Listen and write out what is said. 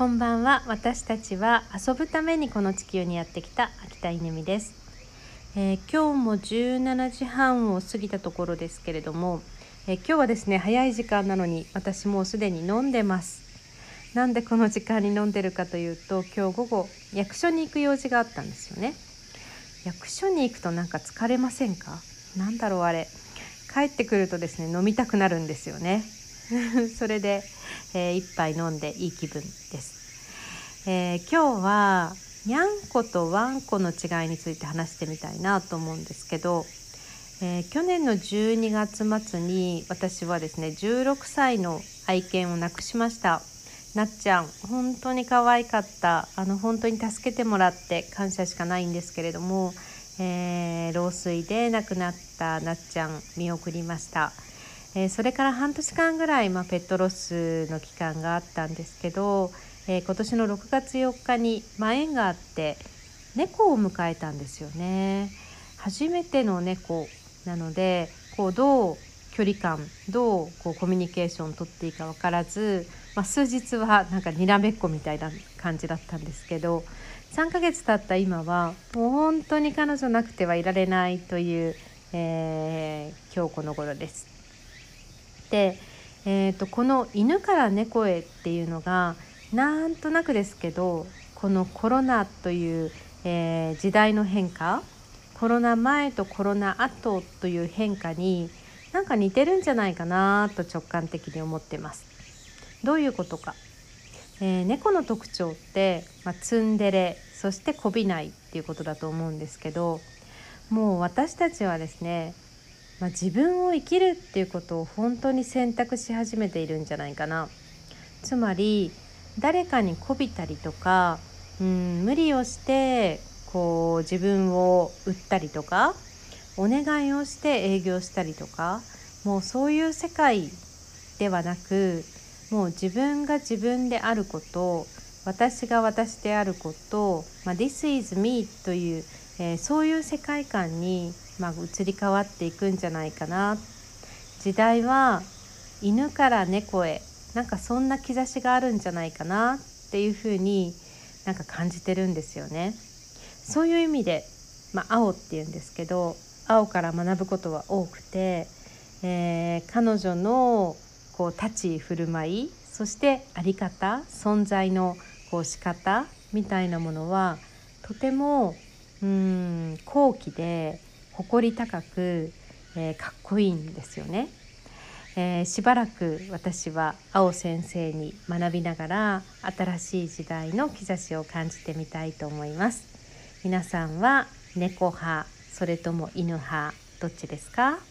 こんばんは。私たちは遊ぶためにこの地球にやってきた秋田犬美です、えー、今日も17時半を過ぎたところですけれども、えー、今日はですね早い時間なのに私もうすでに飲んでます。なんでこの時間に飲んでるかというと今日午後役所に行く用事があったんですよね。役所に行くとなんか疲れませんか？なんだろうあれ。帰ってくるとですね飲みたくなるんですよね。それで、えー、一杯飲んでいい気分です、えー、今日はにゃんことわんこの違いについて話してみたいなと思うんですけど、えー、去年の12月末に私はですね16歳の愛犬を亡くしました。なっちゃん本当に可愛かった。あの本当に助けてもらって感謝しかないんですけれども、えー、老衰で亡くなったなっちゃん見送りました、えー、それから半年間ぐらい、まあ、ペットロスの期間があったんですけど、えー、今年の6月4日に、まあ、縁があって猫を迎えたんですよね初めての猫なのでこうどう距離感どうこうコミュニケーションをとっていいか分からずまあ、数日はなんかにらめっこみたいな感じだったんですけど3ヶ月経った今はもう本当に彼女なくてはいられないという、えー、今日この頃です。で、えーと、この犬から猫へっていうのがなんとなくですけどこのコロナという、えー、時代の変化コロナ前とコロナ後という変化になんか似てるんじゃないかなと直感的に思ってます。どういうことか、えー、猫の特徴って、まあ、ツンデレそしてこびないっていうことだと思うんですけどもう私たちはですね、まあ、自分を生きるっていうことを本当に選択し始めているんじゃないかな。つまり誰かにこびたりとかうん無理をしてこう自分を売ったりとかお願いをして営業したりとかもうそういう世界ではなくもう自分が自分であること私が私であること、まあ、This is me という、えー、そういう世界観に、まあ、移り変わっていくんじゃないかな時代は犬から猫へなんかそんな兆しがあるんじゃないかなっていうふうになんか感じてるんですよね。そういう意味で、まあ、青っていうんですけど青から学ぶことは多くて、えー、彼女のこう立ち居振る舞いそして在り方存在のこう仕方みたいなものはとてもうん高貴で誇り高く、えー、かっこいいんですよね。えー、しばらく私は青先生に学びながら新しい時代の兆しを感じてみたいと思います皆さんは猫派それとも犬派どっちですか？